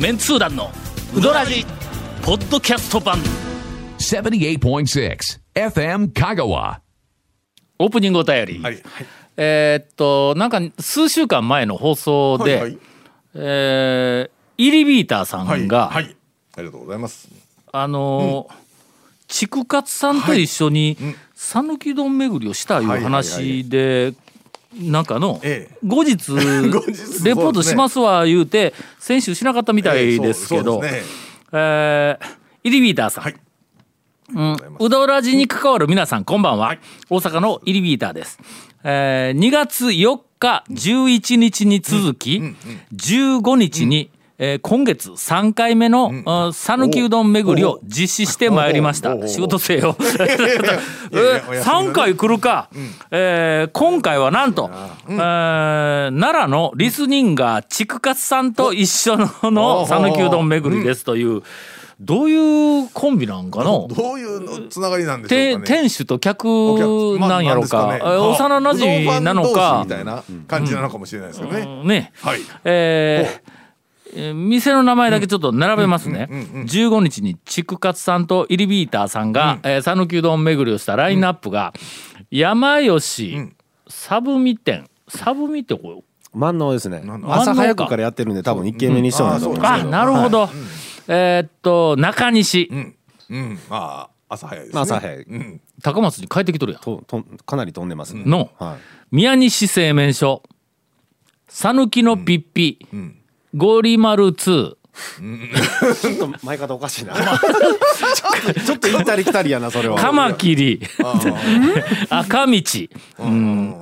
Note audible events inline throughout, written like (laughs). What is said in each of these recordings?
メンツー団のウドラジポッドキャスト版78.6 FM Kagawa. オープニングお便り、はい。えーっとなんか数週間前の放送で、はいはいえーイリビーターさはい。んが、はい。ありがとうございます。あのー筑勝さんと一緒に讃岐丼巡りをしたいうはいはいはい話でなんかのええ。後日 (laughs) レポートしますわ言うて先週しなかったみたいですけどえーイリビーターさん、はい。うん、うどらじに関わる皆さんこんばんは、大阪のイリビーターです、えー2月4日11日に続き、15日に、えー今月3回目のあ讃岐、うどん巡りを実施してまいりました。仕事せよ。え (laughs) お休みのね。3回来るか、えー今回はなんと、えー奈良のリスニンガー筑勝さんと一緒の讃岐うどん巡りですという、どういうコンビなんかの？(laughs) どういうのつながりなんでしょてうかね。店主と客なんやろか,、なんですね。え幼なじみなのか。士みたいな感じなのかもしれないですけどね。うん。ね。はい。えーえー店の名前だけちょっと並べますね、15日に筑勝さんとイリビーターさんがえー讃岐、うどん巡りをしたラインナップが、山吉、サブミ店。サブミってこ万能ですね。朝早くからやってるんで多分1軒目にしそうだと思うんですあけどなるほど、えーっと中西、うん。まあ朝早いですね。まあ朝早い。うん。高松に帰ってきとるやん。ととかなり飛んでますね。のはい。宮西製麺所。讃岐のピッピ、ゴリマル2 (laughs) ちょっと前方おかしいな。ちょっとちょっと行ったり来たりやなそれは。カマキリ。赤道、(laughs) うん、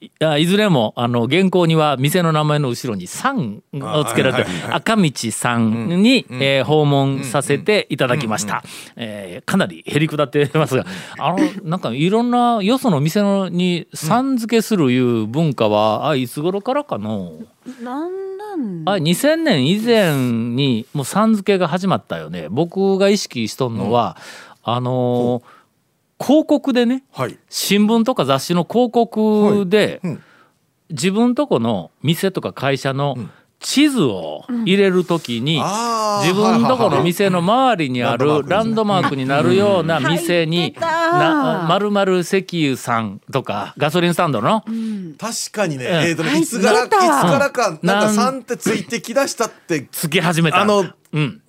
いやいずれもあの原稿には店の名前の後ろに「さん」をつけられて赤道さんに、えー訪問させていただきました、えーかなりへりくだってますがあのなんかいろんなよその店のにさん付けするいう文化は、あいつ頃からかの？なんなん？あ2000年以前にもうさん付けが始まったよね。僕が意識しとんのは、あのー広告でねはい。新聞とか雑誌の広告で、うん。自分とこの店とか会社の地図を入れるときに。自分とこの店の周りにあるラランドマークになるような店入にまるまる石油さんとかガソリンスタンドの？確かにね。うん。えっといいつからいつからかなんか三ってついてきだしたってつき始めた。あのうん、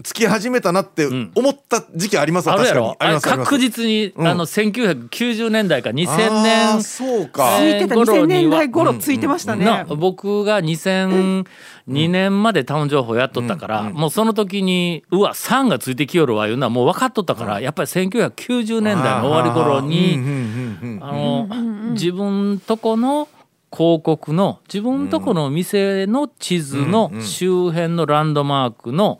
つき始めたなってん。思った時期ありますわあるや確かに。ろあり確実に、うん。あの1990年代か2000あ年ーそうか。えーついてた頃には2000年代頃ついてましたね、な僕が2002年までタウン情報やっとったから、もうその時にうわ3がついてきよるわいうのはもう分かっとったから、やっぱり1990年代の終わり頃に、うんうんうんうんあの、自分とこの広告の自分とこの店の地図の周辺のランドマークの、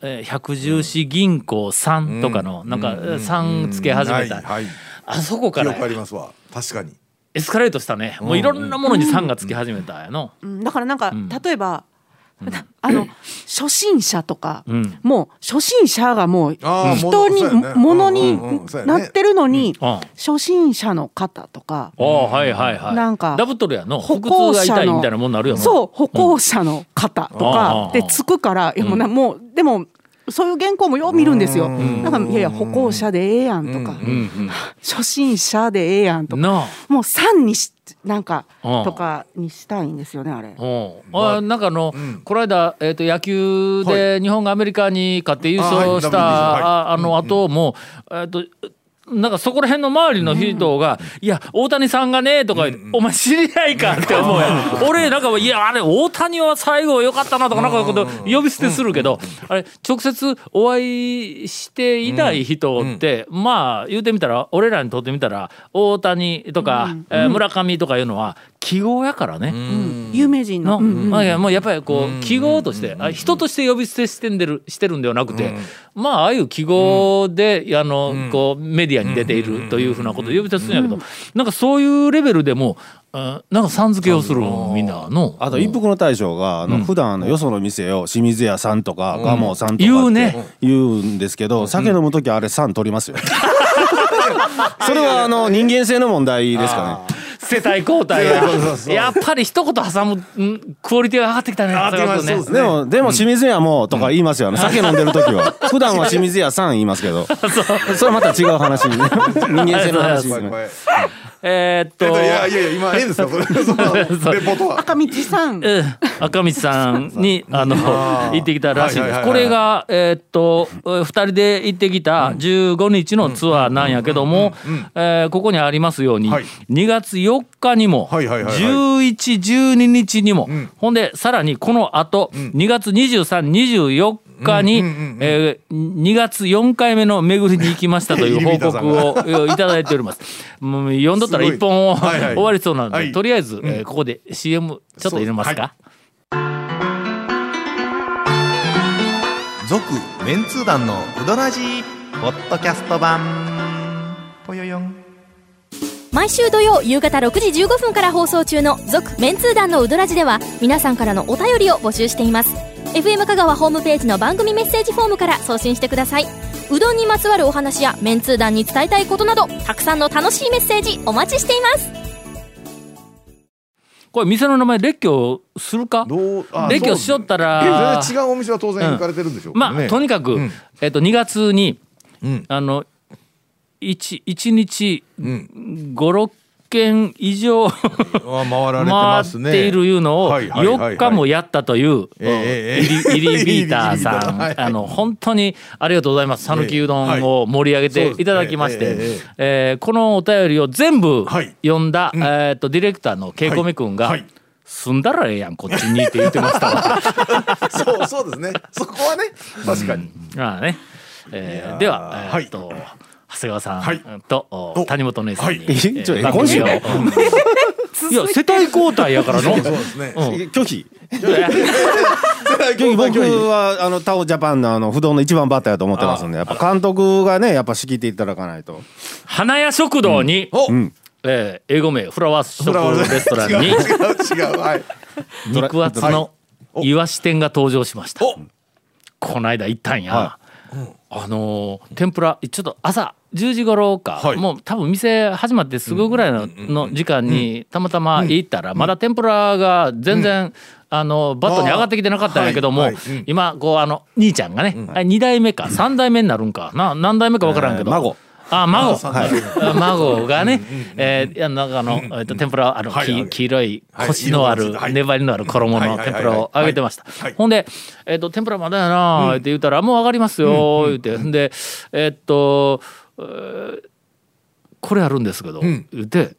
えー百十四銀行3とかのなんか3つけ始めた、はいはい。あそこか記ら憶ありますわ。確かに。エスカレートしたね。もういろんなものに3がつき始めたやの。うん。だからなんか、ん。例えば、あの初心者とか、うんもう初心者がもう人にものにうんうんうんそうやねなってるのに、うん初心者の方とか、ああはいはいはい。なんかダブっとるやんの？歩腹行者の痛が痛いみたいなもんなるよな。そう歩行者の方とかでつくから、いやもうなもうでもそういう原稿もよう見るんですよ。なんかいやいや歩行者でええやんとか、うん初心者でええやんとうん。か。もう3にしなんかうん。とかにしたいんですよねあれ。うん、あなんかあの、この間、えー、と野球で日本がアメリカに勝って優勝したあはい WBC はい。ああの後も、えー、となんかそこら辺の周りの人が「いや大谷さんがね」とかお前知り合いか?」って思うやん。俺なんか「いやあれ大谷は最後良かったな」とかなんかこと呼び捨てするけど、あれ直接お会いしていない人って、まあ言うてみたら俺らにとってみたら大谷とか、えー村上とかいうのは記号やからね。有名人の、まあいやもうやっぱりこう記号として、あ人として呼び捨てしてんでるしてるんではなくて、まあああいう記号で、あのこうメディアに出ているというふうなことを呼び捨てするんやけど、なんかそういうレベルでも、あなんかさん付けをするみんなの。あと一服の大将があの普段よその店を清水屋さんとか蒲生さんとか言うってね。言うんですけど酒飲む時あれ3取りますよ。(laughs) それはあの人間性の問題ですかね。世帯交代ややっぱり一言挟むんクオリティが上がってきたね。でもでも清水屋もとか言いますよ。ね、酒飲んでる時は。(laughs) 普段は清水屋さん言いますけど。(laughs) それはまた違う話 (laughs) 人間性の話ですねえー、っと、えっと、いやいやいや今ですそれ。(laughs) そのレポートは。赤道さん、えー、赤道さんに (laughs) あの行ってきたらしいです、これがえー、っと2人で行ってきた15日のツアーなんやけども、え、ここにありますように、はい、2月4日にも、はいはいはいはい、1112日にも、うん、ほんでさらにこのあと、うん、2月2324日に、え、2月4回目の巡りに行きましたという (laughs) 報告をいただいております。(laughs) もう読んどったら一本を、はい。はい、終わりそうなので、はい、とりあえず、えー、ここで CM ちょっと入れますか？続、はい、メンツー団のウドラジポッドキャスト版。毎週土曜夕方6時15分から放送中の「続・メンツー団のウドラジでは皆さんからのお便りを募集しています。FM 香川ホームページの番組メッセージフォームから送信してください。うどんにまつわるお話やメンツー団に伝えたいことなどたくさんの楽しいメッセージお待ちしています。これ店の名前列挙するか？どうあ列挙しよったら全然違うお店は当然行かれてるんでしょうけどね。まあとにかく、うん。えっと2月にうん。あの 1, 一日うん。56件以上あ回られて回ますね。っているいうのをはいはいはいはい。4日もやったというイリビーターさん。あの本当にありがとうございます。讃岐うどんを盛り上げてい。ただきましてええこのお便りを全部はい。読んだえとディレクターのケイコメ君がはい「住んだらええやんこっちに」って言ってましたわ。(laughs) そうそうですね。そこはね確かに。まあね、えーでは、えーはい。っと長谷川さん、はい。とお。お谷本姉さんに、はい。えー今いや (laughs) 世帯交代やからの。そうですね。うん。拒否。(laughs) 僕はあのタオジャパンのあの不動の一番バッターやと思ってますんでやっぱ監督がねやっぱ仕切っていただかないと。花屋食堂に、おん。えー英語名フラワーショフラワーップレストランに違う違う違うはい。肉厚のおイワシ店が登場しました。お。この間行ったんや、はあのー天ぷらちょっと朝10時頃か、はい。もう多分店始まってすぐぐらいの,、の時間にたまたま行ったら、まだ天ぷらが全然、あのバットに上がってきてなかったんやけども、はい。はい。うん今こうあの兄ちゃんがね、あ2代目か3代目になるんか。な何代目か分からんけど、えー孫。あ孫。三代目。孫がね、えーいやなんかあの、えっと天ぷらあの、はいはい。き黄色いはい。コシのある、はい。粘りのある衣の天ぷらを揚げてました。はい。はい。はいはいほんで、えっと天ぷらまだやなって言ったら、もう上がりますよ言って、ん、でえっと、えーこれあるんですけど、ん。言って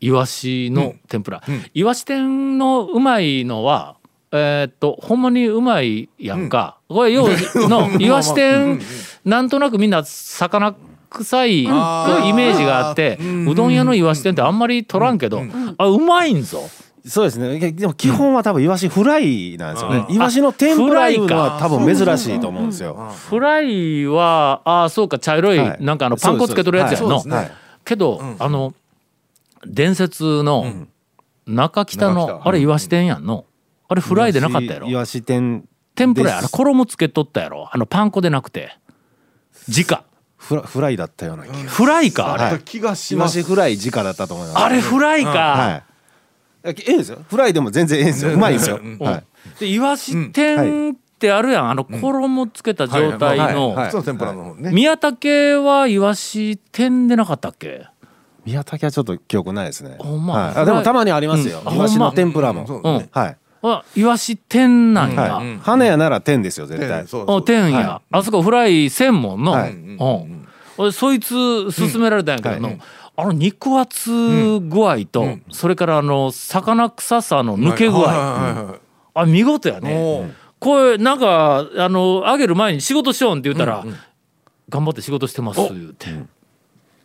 イワシの天ぷら、イワシ天のうまいのはえーっとほんまにうまいやんか、これ要 (laughs) のイワシ天なんとなくみんな魚臭いイメあーージがあって、うん。うどん屋のイワシ天ってあんまり取らんけど、あうまいんぞ。そうですね。でも基本は多分イワシフライなんですよね。うイワシの天ぷらいうのフライは多分珍しいと思うんですよ。フライはああそうか茶色い、はい。なんかあのパン粉つけとるやつやんの、そうですねけど、あの伝説の中北の、あれイワシ天やんの。あれフライでなかったやろ。イワシ天天ぷらやあれ衣つけとったやろ。あのパン粉でなくて。直。フラフライだったような気がフライかあれ、気がしイワますシフライ直だったと思います。あれフライか、はいえええんですよ。フライでも全然ええんですよ。うまいですよ。うん。はい。でイワシ天ってあるやん。あの衣つけた状態の、普通の天ぷらの方ね宮武はイワシ天でなかったっけ宮武はちょっと記憶ない。ですねほんまはい。あでもたまにありますようんイワシの天ぷらもうんそうねはい。あイワシ天なんや、はい。花屋なら天ですよ絶対そうそうあ天や、はあそこフライ専門の、はい。うん俺そい。つ勧められたんやけどの、あの肉厚具合と、それからあの魚臭さの抜け具合、あ見事やね。これなんかあのあげる前に仕事しようんって言ったら、頑張って仕事してます言って、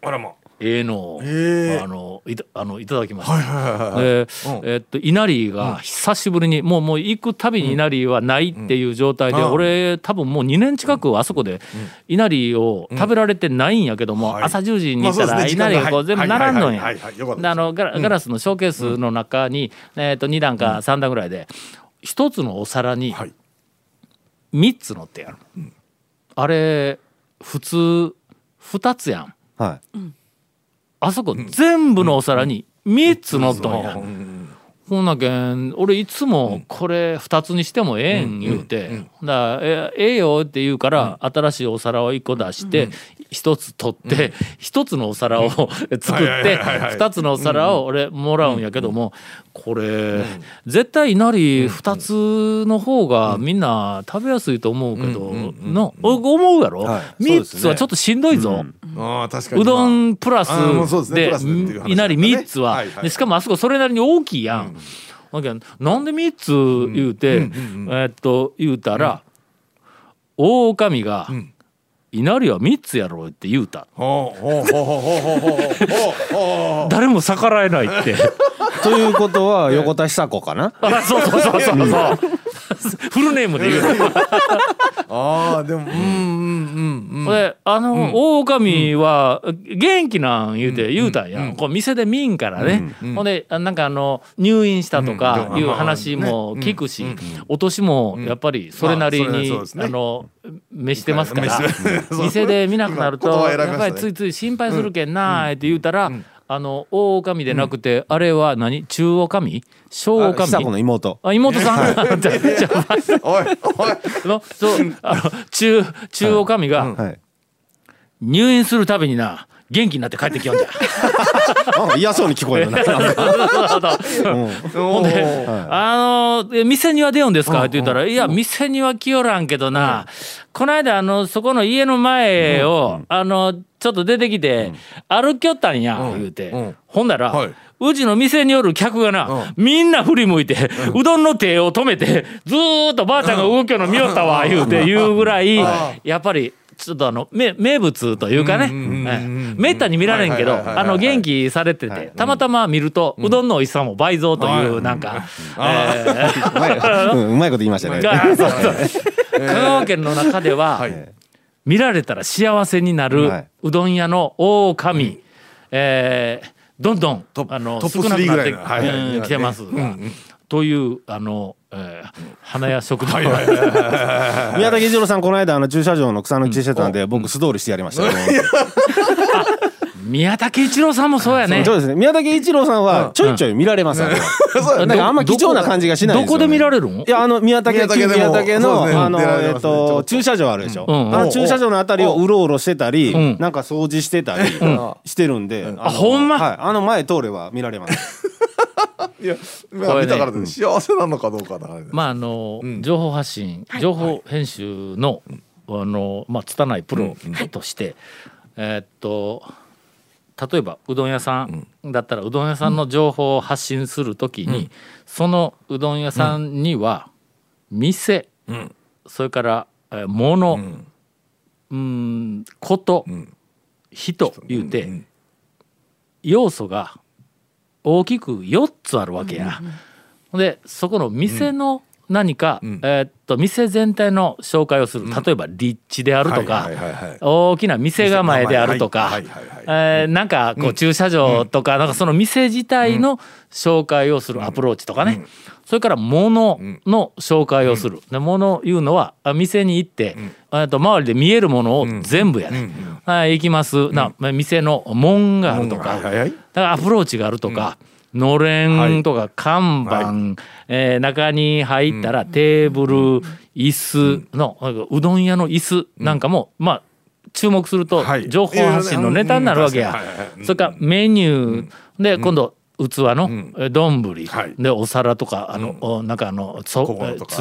あらまええのを、ええあのいたあのいただきました。はいはいはいはいでうん。えっと稲荷が久しぶりに、もうもう行くたびに稲荷はないっていう状態で、うん。俺多分もう2年近くあそこで稲荷を食べられてないんやけども、はい。朝10時に行ったら稲荷がこう全部並んのんや。あのガラガラスのショーケースの中に、えっと2段か3段ぐらいで一つのお皿にはい。3つ乗ってやる、あれ普通2つやん。はいあそこ全部のお皿に3つ乗っとんや。ほんなけん俺いつもこれ2つにしてもええん言うて、だからえええよって言うから新しいお皿を1個出して1つ取って1つのお皿を (laughs) 作って2つのお皿を俺もらうんやけどもこれ絶対稲荷2つの方がみんな食べやすいと思うけどの思うやろ？はい。3つはちょっとしんどいぞ。ああ確かに。うどんプラスでいなり3つは、でしかもあそこそれなりに大きいやん、なんで3つ言うて、えっと言うたら、うん、大女が「稲荷は3つやろ」って言うた。誰も逆らえないって。ということは横田久子かな。あそうそうそうそうそう。(laughs) フルネームで言う。(laughs) の。ああでもうんうんうんうん。であの、大女将は元気なん言うて言うたんや、こう店で見んからね、ほんであなんかあの入院したとかいう話も聞くし、お年もやっぱりそれなりに、あの召してますから。(laughs) 店で見なくなるとやっぱりついつい心配するけんなーって言うたら、あの大女将でなくて、あれは何？中女将小女将の妹。あ妹さん？おい (laughs) おい。のそうあの中中女将が、はい。入院するたびにな元気になって帰ってきよんじゃ。(laughs) 嫌そうに聞こえるな。(laughs) ほん。で、あのえ店には出よんですか?」って言ったら「いや店には来よらんけどな、この間あのそこの家の前を、あのちょっと出てきて、歩きよったんや」言うて、うん。ほんなら、はい。うちの店による客がな、みんな振り向いて、うどんの手を止めてずーっとばあちゃんが動きよるの見よったわ言うて言うぐらい、やっぱり。ちょっとあの名名物というかね、ええめったに見られんけどあの元気されててたまたま見るとうどんの美味しさも倍増というなんかえうまいこと言いましたね。香川県の中でははい。見られたら幸せになるはい。うどん屋の大神えーどんどんトップあのトップ少なくなって3ぐらい。のはいはいうん来てますがというあのえー花屋食堂。宮武一郎さんこの間あの駐車場の草抜きしてたんで僕素通りしてやりましたよ。宮武一郎さんもそうやね。そうですね。宮武一郎さんはちょいちょい見られますなんかあんま貴重な感じがしないどこで見られるん？いやあの宮武宮武でも宮武のあのえっと駐車場あるでしょ。うん。あの駐車場のあたりをうろうろしてたりん。なんか掃除してたりしてるんであのほんま？はい。あの前通れば見られますいやまあ見たからで幸せなのかどうかだね。まああの、情報発信、情報編集の、あのまあ拙いプロとして、えーっと例えばうどん屋さんだったらうどん屋さんの情報を発信するときに、そのうどん屋さんには店、それから、えー物、うん、こと、人言うて、要素が大きく4つあるわけや。ほんでそこの店の何か、えーっと店全体の紹介をする。例えば立地であるとか大きな店構えであるとかはいえーなんかこう駐車場とかなんかその店自体の紹介をするアプローチとかね。それから物の紹介をする。で物いうのはあ店に行ってえーっと周りで見えるものを全部やね。はい行きます。な店の門があるとか。だからアプローチがあるとか、のれんとか看板、えー中に入ったらテーブル、椅子の、うどん屋の椅子なんかも、まあ注目するとはい。情報発信のネタになるわけや。それからメニュー。で今度器のえ丼。はい。でお皿とかあのおなんかあのつ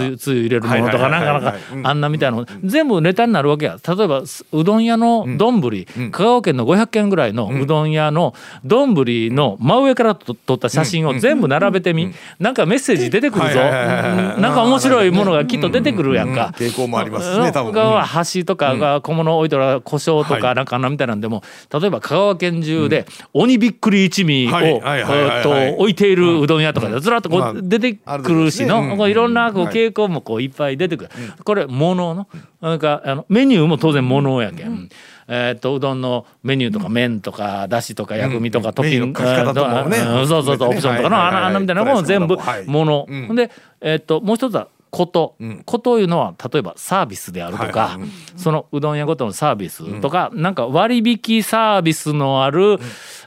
ゆつゆ入れるものとかなんかなんかあんなみたいなの全部ネタになるわけや。例えばすうどん屋の丼。香川県の500軒ぐらいのうどん屋の丼の真上からと撮った写真を全部並べてみなんかメッセージ出てくるぞ。なんか面白いものがきっと出てくるやんか。傾向もありますしね多分橋とかが小物置いとら胡椒とはい。かなんかあんなみたいなんでも例えば香川県中で鬼びっくり一味をはいえはいはいと置いているうどん屋とかでずらっとこまあう出てくるしのこういろんなこうはい。傾向もこういっぱい出てくる。これ物のなんかあのメニューも当然物やけん。えーっとうどんのメニューとか麺とかだしとか薬味とかトッピング。うん。そうそうそうオプションとかのはいはみたい。なものも全部はい物。うん。ほんでえーっともう一つはこと、こというのは例えばサービスであるとか、そのうどん屋ごとのサービスとか、なんか割引サービスのある、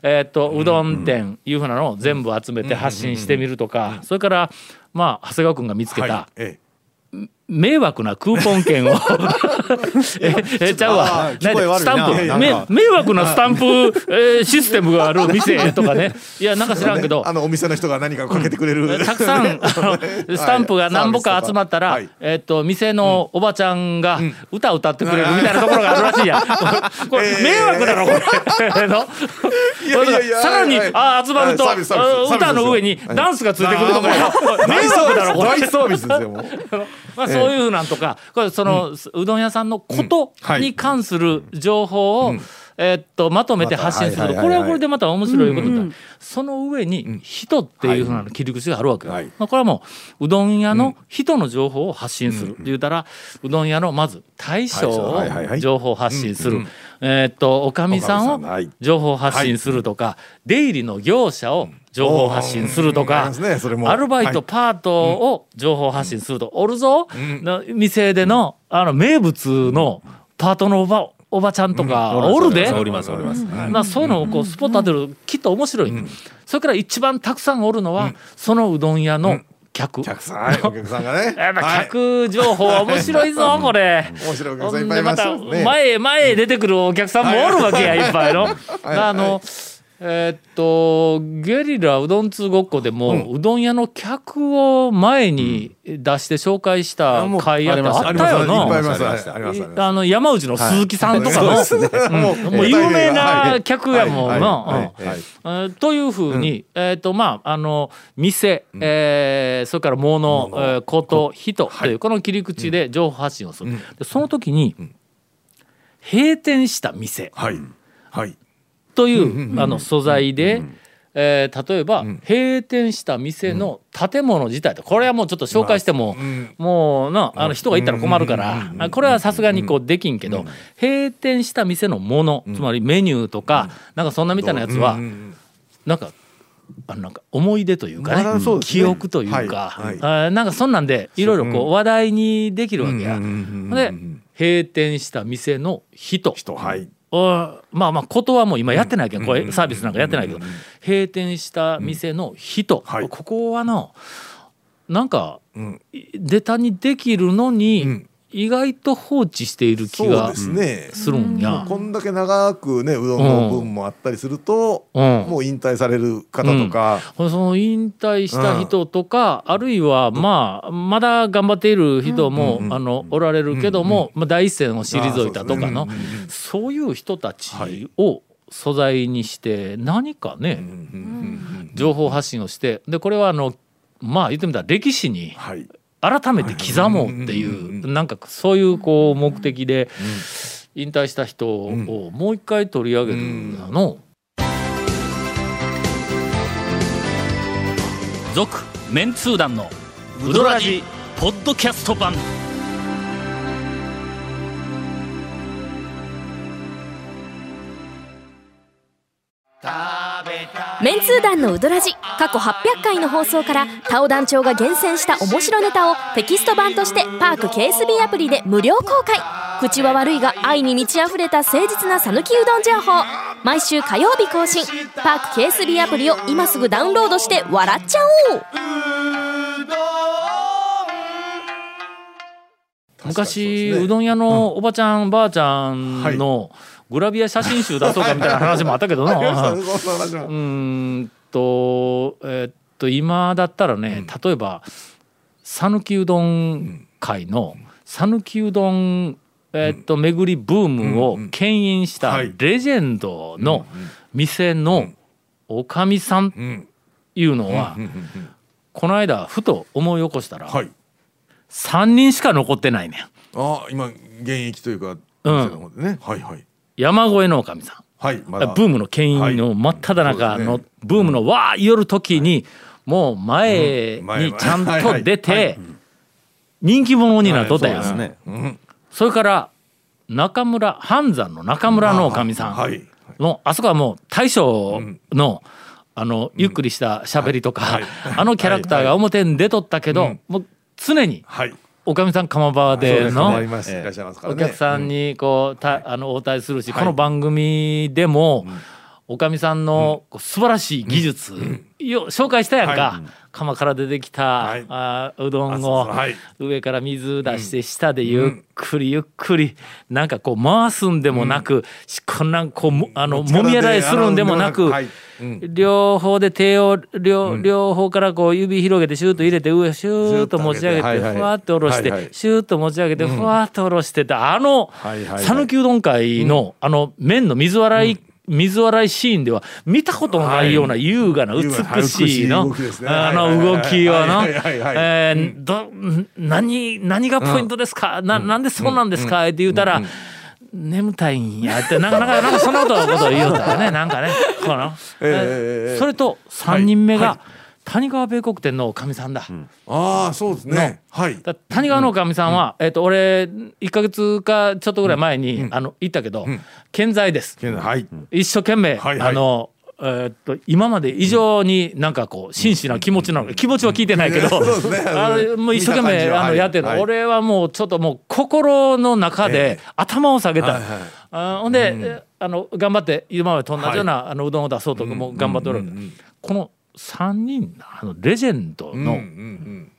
えーっとうどん店いうふうなのを全部集めて発信してみるとかそれからまあ長谷川君が見つけた、迷惑なクーポン券を。(laughs) ええちゃうわ。スタンプ。迷惑なスタンプ、えーシステムがある店とかね。(laughs) いやなんか知らんけど、あのお店の人が何かをかけてくれる、たくさんあの (laughs) スタンプが何ぼか集まったら、はいえっと店のおばちゃんが歌歌ってくれるみたいなところがあるらしいやん。これ迷惑だろこれ。の？さらにはい。あ集まるとはい歌の上にはいダンスがついてくるとか迷大サービス惑だろこれ。大サービスですよもう。まあ、そういうなんとか、これその、うどん屋さんのことはい。に関する情報を、えーっとまとめて発信する。と、これはこれでまた面白いことだ、その上に人っていうふうな切り口があるわけよ、はい。まあ、これはもううどん屋の人の情報を発信する。って言ったら、うどん屋のまず大将を情報発信する、えーっとおかみさんを情報発信するとか、出入りの業者を情報発信するとかアルバイト、はい。パートを情報発信すると、おるぞ、な店でのあの名物のパートのおばおばちゃんとかおるで、まあ、そういうのをこうスポット当てるきっと面白い、それから一番たくさんおるのは、そのうどん屋の客。お客。さんはい (laughs) お客さんがね。やっぱはい。客情報は面白いぞ、これ。面白いお客ほさんいっぱいいまんでますたね。前へ前へ出てくるお客さんもおるわけやいっぱいの。あのえーっとゲリラうどん通ごっこでも、うどん屋の客を前に出して紹介したあもう会やってあったよの山内の鈴木さんとかの、はいそうですね。もう有名な客やもんというふうに、えーっとまああの店、えーそれから物、えーこと人というこの切り口で情報発信をする。でその時に、閉店した店。はい。はいという、あの素材で、えー例えば、閉店した店の建物自体とこれはもうちょっと紹介しても、もうなあの人がいたら困るから、あこれはさすがにこうできんけど、閉店した店のもの、つまりメニューとか、なんかそんなみたいなやつは、なんかあのなんか思い出というかね記憶というか、はあーなんかそんなんでいろいろこう話題にできるわけや。で閉店した店の人。人はい。あまあまあことはもう今やってないけどこれサービスなんかやってないけど閉店した店の人、はい。ここはのなんかん。ネタにできるのに、ん意外と放置している気そうがですね。するんや。こんだけ長くねうどんの分もあったりするとうん。もう引退される方とか。その引退した人とか、あるいはまあまだ頑張っている人も、あのおられるけども、まあ、第一線を退いたとかのそう,、いう人たちを素材にして何かね、情報発信をしてでこれはあのまあ言ってみたら歴史にはい改めて刻もうっていうなんかそういうこう目的で引退した人をもう一回取り上げるの。続メンツー団のウドラジポッドキャスト版メンツー団のウドラジ過去800回の放送からタオ団長が厳選した面白ネタをテキスト版としてパーク KSB アプリで無料公開。口は悪いが愛に満ち溢れた誠実な讃岐うどん情報。毎週火曜日更新。パーク KSB アプリを今すぐダウンロードして笑っちゃおう。昔うどん屋のおばちゃん、ばあちゃんのグラビア写真集出そうかみたいな話もあったけどな。(laughs) うーんとえーっと今だったらね、例えば讃岐うどん界の讃岐うどん、えーっと巡りブームを牽引したはいレジェンドの店のおかみさんうん。いうのはこの間ふと思い起こしたらはい。3人しか残ってないねん。あ今現役というかうん。はいはい山越えのおかみさん。はいまだ。ブームの牽引の真っ只中のブームのわー寄る時にもう前にちゃんと出て人気者になっとったやん。それから中村半山の中村のおかみさんはい。のあそこはもう大将のあのゆっくりした喋りとかはい。あのキャラクターが表に出とったけどうんもう常にはいおかみさん釜場でのお客さんにこうたあの応対するし、この番組でも、おかみさんの素晴らしい技術、よ紹介したやんか、釜から出てきた、はい。あーうどんを上から水出して下でゆっくりゆっくりなんかこう回すんでもなく、しこんなんこうもあのもみ洗いするんでもなく、両方で手を両,、両方からこう指広げてシューッと入れて上シューッと持ち上げてふわっと下ろして、シューッと持ち上げてふわっと下ろしててあの讃岐うどん会のあの麺の水洗い、水洗いシーンでは見たことのないような優雅なはい。美しいの、あのはい。はいはい。動きはい。はい。はい。えーど何何がポイントですか、ななんでそうなんですか、って言うたら、眠たいんやってなかなかなんかそんなことを言うたらねなんかねこの、ええそれと3人目が、はい谷川米国店のおかみさんだ。ああそうですね。はい。だ谷川のおかみさんは、えっ、と俺1か月かちょっとぐらい前に、あの行ったけど、健在です。はい。一生懸命、はいはい。あのえーっと今まで以上になんかこう真摯な気持ちなの気持ちは聞いてないけど、そうですね。あれもう一生懸命あのはい。やってるの、はい。俺はもうちょっともう心の中で頭を下げた、はいはい。あほんで、えあの頑張って今までと同じような、あのうどんを出そうとかも頑張っておる、この3人あのレジェンドのうん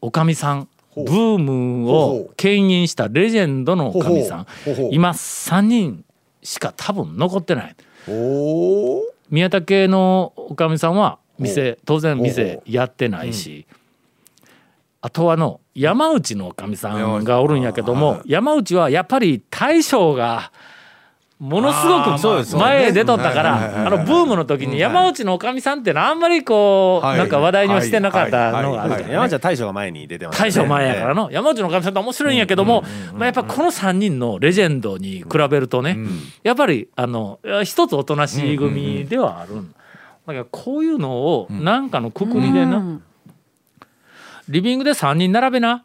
おかみさん、ブームを牽引したレジェンドのおかみさん。今3人しか多分残ってない。宮田系のおかみさんは店当然店やってないし、あとはの山内のおかみさん。がおるんやけども山内はやっぱり大将がものすごくあーそうです前へ出とったからあのブームの時に山内のおかみさんってのはあんまりこうはい。なんか話題にはしてなかったのがある山内は大将が前に出てますね。大将前やからの山内のおかみさんって面白いんやけどもまあやっぱこの3人のレジェンドに比べるとねやっぱりあの一つおとなしい組ではあるんだ。からこういうのをなんかのくくりでなリビングで3人並べな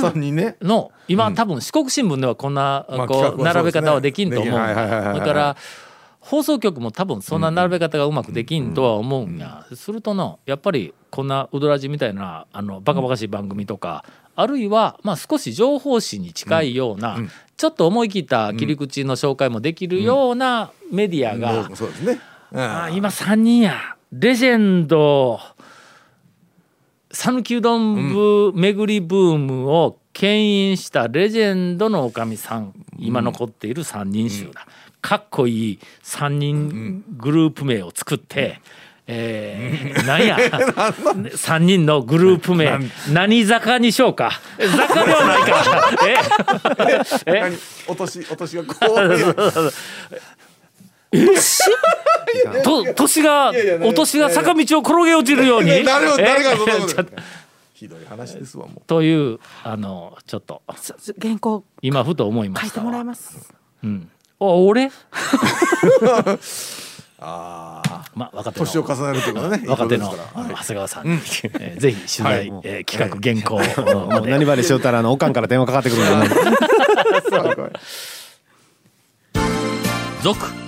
三人ね。の今多分四国新聞ではこんなまあこう並べ方はできんと思う。だから放送局も多分そんな並べ方がうまくできんとは思うんや。するとのやっぱりこんな「ウドラジ」みたいなあのバカバカしい番組とかあるいはまあ少し情報誌に近いようなちょっと思い切った切り口の紹介もできるようなメディアが今3人や。レジェンド讃岐うどん部巡りブームを牽引したレジェンドのおかみさん。今残っている3人衆だ、かっこいい3人グループ名を作って、えー、なんや？(laughs) 3人のグループ名。何坂にしようか？坂ではないか (laughs) え？え？何？落とし落としがこう (laughs) と年がお年が坂道を転げ落ちるように。いや誰が誰がそんなえこと。(laughs) ちょっと。ひどい話ですわもというあのちょっと。原稿。今ふと思いました。書いてもらいわます。うん、お俺？う (laughs) ああまあ若手の。年を重ねるということね。(laughs) 若手の長谷川さん。に、えーぜひ取材、はい。えー企画原稿。もう何ばでしよったらあのおかんから電話かかってくるんで続